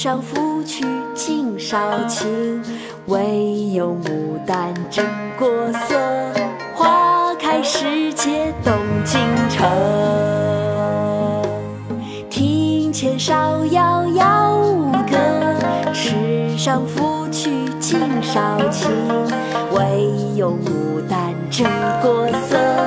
上芙蕖劲少情，唯有牡丹真国色。花开时节动京城。庭前芍药摇舞歌，池上芙蕖尽少情，唯有牡丹真国色。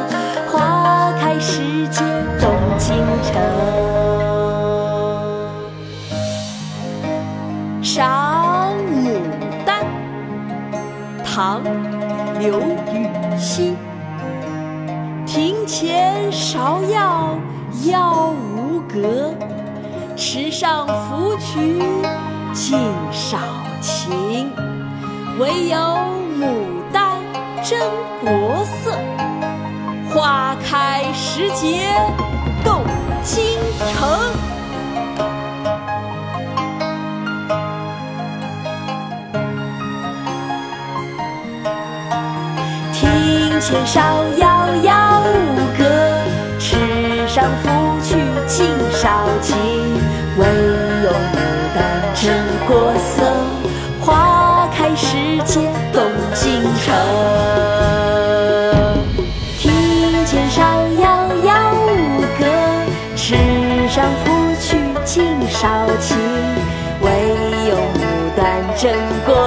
唐·刘禹锡。庭前芍药妖无格，池上芙蕖净少情。唯有牡丹真国色，花开时节庭前芍药妖无格，池上芙蕖尽少情。唯有牡丹真国色，花开时节动京城。庭前芍药妖无格，池上芙蕖尽少情。唯有牡丹真国。